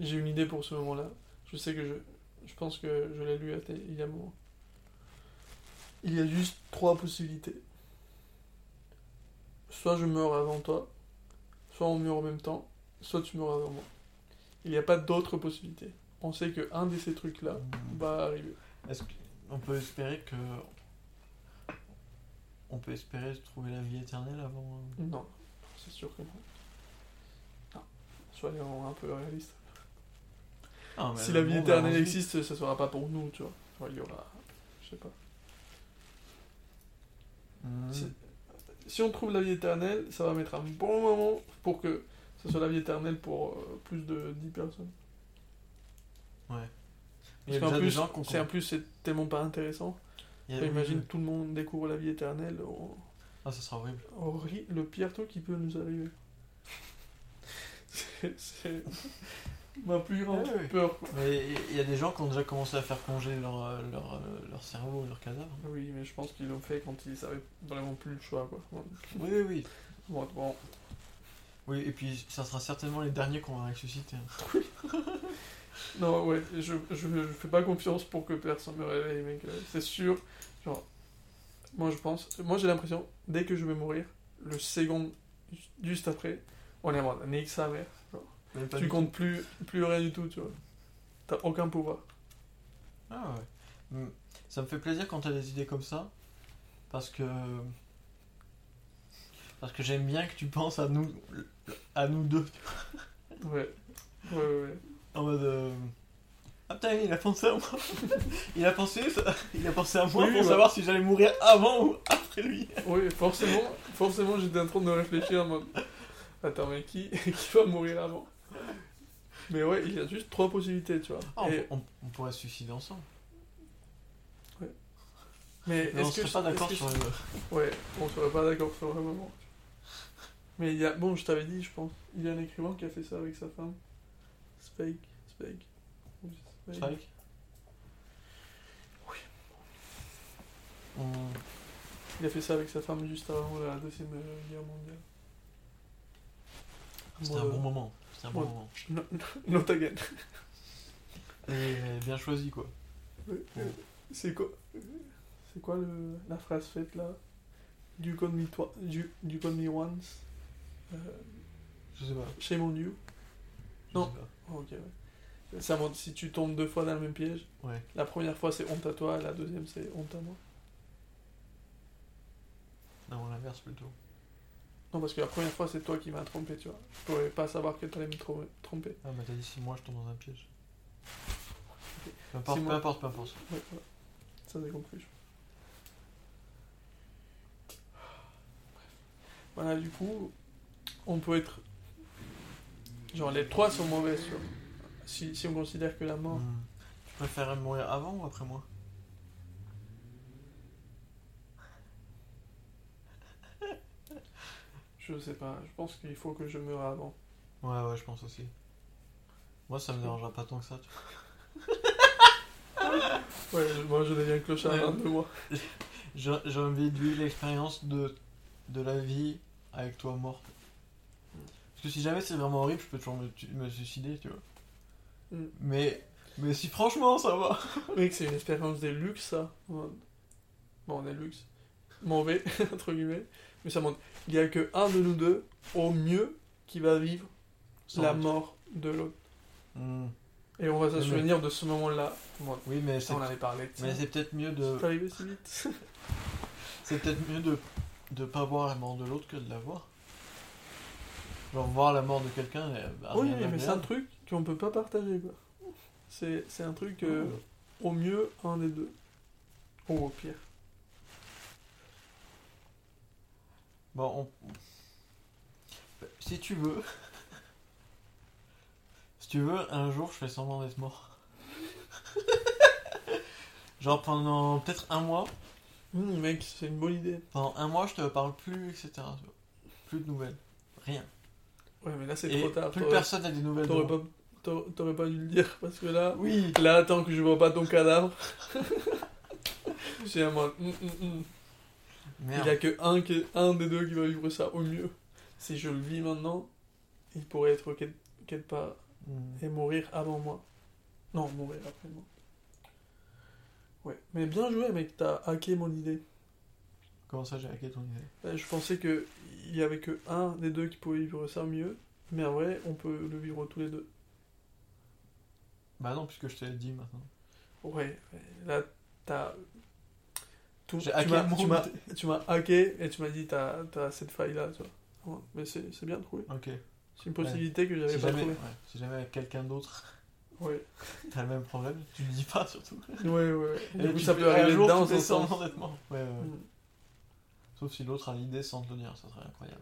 j'ai une idée pour ce moment-là. Je sais que je, je pense que je l'ai lu il y a un moment. Il y a juste trois possibilités. Soit je meurs avant toi, soit on meurt en même temps, soit tu meurs avant moi. Il n'y a pas d'autre possibilité. On sait que un de ces trucs-là Hmm. va arriver. Est-ce qu'on peut espérer que. On peut espérer trouver la vie éternelle avant. euh, Non, c'est sûr que non. Non, soyons un peu réalistes. Ah, si la vie éternelle existe, ça sera pas pour nous, tu vois. Il y aura. Je sais pas. Hmm. Si, si on trouve la vie éternelle, ça va mettre un bon moment pour que ce soit la vie éternelle pour euh, plus de 10 personnes. Ouais. Parce qu'en plus, c'est en plus c'est tellement pas intéressant. a- Enfin, imagine tout le monde découvre la vie éternelle. on- Ah, ça sera horrible. horri- le pire truc qui peut nous arriver. C'est ma plus grande Ouais, ouais. peur. quoi. Mais il y a des gens qui ont déjà commencé à faire congeler leur, leur, leur cerveau, leur cadavre. Oui, mais je pense qu'ils l'ont fait quand ils avaient vraiment plus le choix. Quoi. Oui, oui, oui. Bon, bon, Oui, et puis ça sera certainement les derniers qu'on va ressusciter. hein. Non, ouais, je, je, je fais pas confiance pour que personne me réveille, mec. C'est sûr. Genre, moi je pense, moi j'ai l'impression, dès que je vais mourir, le second juste après, on est mort. Nique sa mère. Genre, tu comptes plus, plus rien du tout, tu vois. T'as aucun pouvoir. Ah ouais. Hmm. Ça me fait plaisir quand t'as des idées comme ça. Parce que. Parce que j'aime bien que tu penses à nous. À nous deux. Ouais. Ouais, ouais, ouais. En mode. euh, Ah putain, il a pensé à moi. il, a pensé, il a pensé à moi Oui, pour bah. savoir si j'allais mourir avant ou après lui. Oui, forcément, forcément j'étais en train de réfléchir en mode. Attends, mais qui, qui va mourir avant? Mais ouais, il y a juste trois possibilités, tu vois. Ah, on, Et- on- on pourrait se suicider ensemble. mais Mais on est-ce que serait pas d'accord sur le. Ouais, on serait pas d'accord sur le moment. Mais il y a, bon, je t'avais dit, je pense, il y a un écrivain qui a fait ça avec sa femme. Spake, Spake. Spike Oui. On- Il a fait ça avec sa femme juste avant la deuxième guerre mondiale. C'était un bon moment. C'était un bon moment. No, not again. Et bien choisi quoi. Euh, C'est quoi C'est quoi le, la phrase faite là? Du call me, du, du call me once. Euh, Je sais pas. shame on you. Je Non. sais pas. Oh, ok, ouais. Ça montre si tu tombes deux fois dans le même piège. Ouais. La première fois c'est honte à toi, la deuxième c'est honte à moi. Non, l'inverse plutôt. Non, parce que la première fois c'est toi qui m'as trompé, tu vois. Je pourrais pas savoir que t'allais me trom- tromper. Ah bah t'as dit si moi je tombe dans un piège. Ok. Peu importe, Si peu moi- importe, peu importe. Ouais, voilà. Ça j'ai compris. je- Voilà, du coup, on peut être. Genre, les trois sont mauvais, tu vois. Si, si on considère que la mort. Hmm. Tu préférais mourir avant ou après moi? Je sais pas, je pense qu'il faut que je meure avant. Ouais, ouais, je pense aussi. Moi ça me dérangera pas tant que ça. Tu Ouais, je- moi je deviens clochard Ouais. dans deux mois. vois. J'ai envie de vivre l'expérience de, de la vie avec toi mort. Parce que si jamais c'est vraiment horrible, je peux toujours me, suicider, tu vois. Mm. Mais, mais si franchement ça va. Mec, c'est une expérience des luxe, ça. Ouais. Bon, des luxe. Mauvais, entre guillemets. Mais ça montre. Il y a que un de nous deux, au mieux, qui va vivre Sans la doute. mort de l'autre. Hmm. Et on va se Mais- souvenir de ce moment-là. Bon, Oui, mais ça, c'est on avait parlé de ça. mais c'est peut-être mieux de C'est arrivé si vite. c'est peut-être mieux de de pas voir la mort de l'autre que de la voir. Genre voir la mort de quelqu'un. eh, bah, oui, mais c'est un truc qu'on peut pas partager, quoi. C'est un truc, euh, Ouais. au mieux, un des deux. Ou au pire. Bon, on... si tu veux, si tu veux, un jour je fais semblant d'être mort. Genre pendant peut-être un mois, Hum, mec, c'est une bonne idée. pendant un mois je te parle plus, etc. Plus de nouvelles, rien. Ouais, mais là, c'est trop tard. plus personne n'a des nouvelles. T'aurais pas, t'aurais- pas dû le dire, parce que là, Oui. là, tant que je vois pas ton cadavre, j'ai un mode. Il Merde. y a que un, des deux qui va vivre ça au mieux. Si je le vis maintenant, il pourrait être quel- quelque part Hmm. et mourir avant moi. Non, mourir après moi. Ouais, mais bien joué, mec, t'as hacké mon idée. Comment ça, j'ai hacké ton idée? Ouais, Je pensais que il y avait que un des deux qui pouvait vivre ça mieux, mais en vrai, on peut le vivre tous les deux. Bah non, puisque je te l'ai dit maintenant. Ouais, là, t'as. Tout- tu m'as- mon hacké et tu m'as dit t'as as cette faille là, tu vois. Ouais, mais c'est c'est bien trouvé. Ok. C'est une possibilité que j'avais Si pas ouais, si jamais avec quelqu'un d'autre, t'as le même problème, tu le dis pas surtout. ouais. ouais. Et Du coup, ça peut arriver jour, dans tu ouais, ouais. Mm. Sauf si l'autre a l'idée sans te le dire, ça serait incroyable.